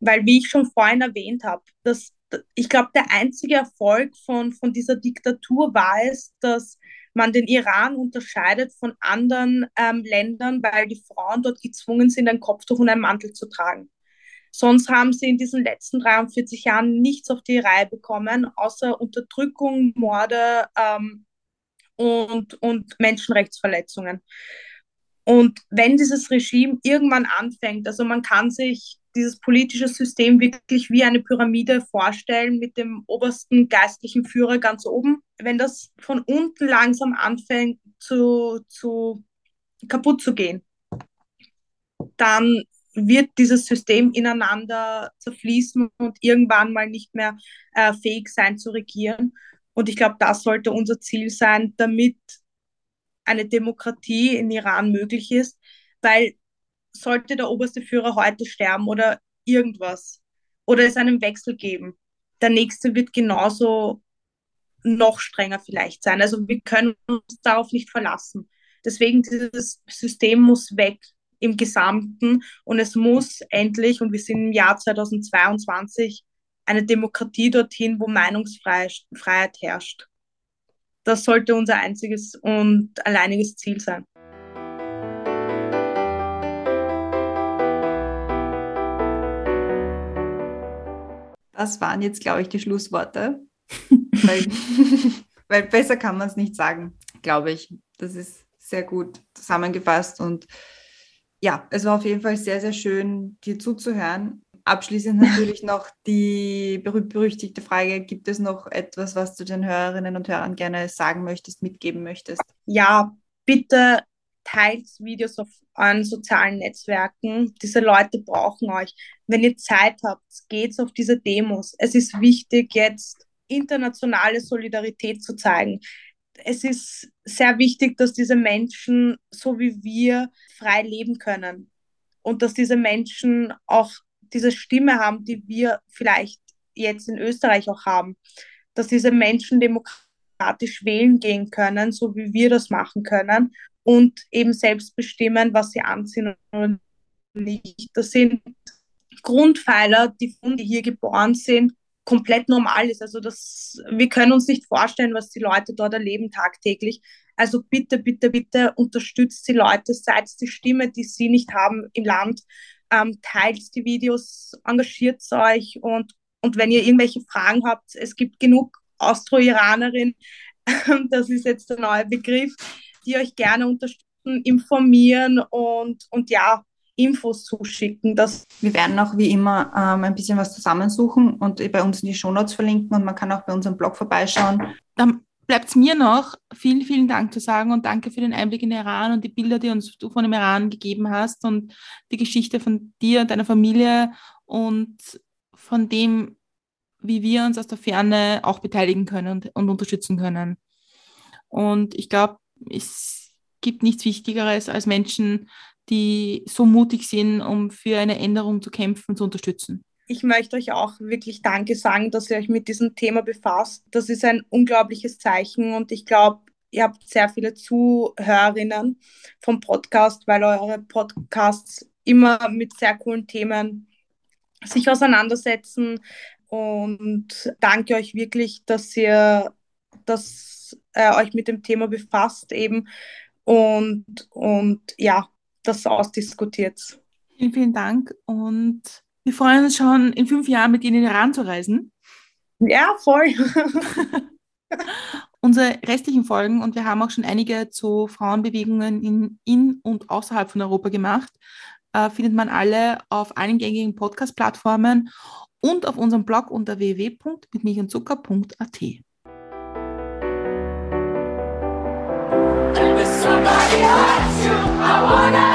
Weil, wie ich schon vorhin erwähnt habe, dass, ich glaube, der einzige Erfolg von, von dieser Diktatur war es, dass man den Iran unterscheidet von anderen ähm, Ländern, weil die Frauen dort gezwungen sind, ein Kopftuch und einen Mantel zu tragen. Sonst haben sie in diesen letzten 43 Jahren nichts auf die Reihe bekommen, außer Unterdrückung, Morde ähm, und, und Menschenrechtsverletzungen. Und wenn dieses Regime irgendwann anfängt, also man kann sich dieses politische System wirklich wie eine Pyramide vorstellen mit dem obersten geistlichen Führer ganz oben. Wenn das von unten langsam anfängt zu, zu kaputt zu gehen, dann wird dieses System ineinander zerfließen und irgendwann mal nicht mehr äh, fähig sein zu regieren. Und ich glaube, das sollte unser Ziel sein, damit eine Demokratie in Iran möglich ist, weil sollte der oberste Führer heute sterben oder irgendwas oder es einen Wechsel geben, der nächste wird genauso noch strenger vielleicht sein. Also wir können uns darauf nicht verlassen. Deswegen dieses System muss weg im Gesamten und es muss endlich, und wir sind im Jahr 2022, eine Demokratie dorthin, wo Meinungsfreiheit herrscht. Das sollte unser einziges und alleiniges Ziel sein. Das waren jetzt, glaube ich, die Schlussworte. (laughs) weil, weil besser kann man es nicht sagen, glaube ich. Das ist sehr gut zusammengefasst und ja, es war auf jeden Fall sehr, sehr schön, dir zuzuhören. Abschließend natürlich noch die berühmt-berüchtigte Frage, gibt es noch etwas, was du den Hörerinnen und Hörern gerne sagen möchtest, mitgeben möchtest? Ja, bitte teilt Videos auf euren sozialen Netzwerken. Diese Leute brauchen euch. Wenn ihr Zeit habt, geht's auf diese Demos. Es ist wichtig, jetzt internationale Solidarität zu zeigen. Es ist sehr wichtig, dass diese Menschen, so wie wir, frei leben können. Und dass diese Menschen auch diese Stimme haben, die wir vielleicht jetzt in Österreich auch haben. Dass diese Menschen demokratisch wählen gehen können, so wie wir das machen können und eben selbst bestimmen, was sie anziehen oder nicht. Das sind Grundpfeiler, die, die hier geboren sind, komplett normal ist. Also das, wir können uns nicht vorstellen, was die Leute dort erleben tagtäglich. Also bitte, bitte, bitte unterstützt die Leute, seid die Stimme, die sie nicht haben im Land ähm, teilt die Videos, engagiert euch und, und wenn ihr irgendwelche Fragen habt, es gibt genug Austro-Iranerin, (laughs) das ist jetzt der neue Begriff, die euch gerne unterstützen, informieren und, und ja, Infos zuschicken. Das Wir werden auch wie immer ähm, ein bisschen was zusammensuchen und bei uns in die Shownotes verlinken und man kann auch bei unserem Blog vorbeischauen. Dann bleibt es mir noch, vielen, vielen Dank zu sagen und danke für den Einblick in den Iran und die Bilder, die uns du von dem Iran gegeben hast und die Geschichte von dir und deiner Familie und von dem, wie wir uns aus der Ferne auch beteiligen können und, und unterstützen können. Und ich glaube, es gibt nichts Wichtigeres als Menschen, die so mutig sind, um für eine Änderung zu kämpfen, zu unterstützen. Ich möchte euch auch wirklich Danke sagen, dass ihr euch mit diesem Thema befasst. Das ist ein unglaubliches Zeichen und ich glaube, ihr habt sehr viele Zuhörerinnen vom Podcast, weil eure Podcasts immer mit sehr coolen Themen sich auseinandersetzen. Und danke euch wirklich, dass ihr dass, äh, euch mit dem Thema befasst eben und, und ja, das ausdiskutiert. Vielen, vielen Dank und wir freuen uns schon, in fünf Jahren mit Ihnen Iran zu reisen. Ja, voll. (laughs) Unsere restlichen Folgen, und wir haben auch schon einige zu Frauenbewegungen in, in und außerhalb von Europa gemacht, äh, findet man alle auf allen gängigen Podcast-Plattformen und auf unserem Blog unter www.mitmilchundzucker.at. Somebody hurts you, I wanna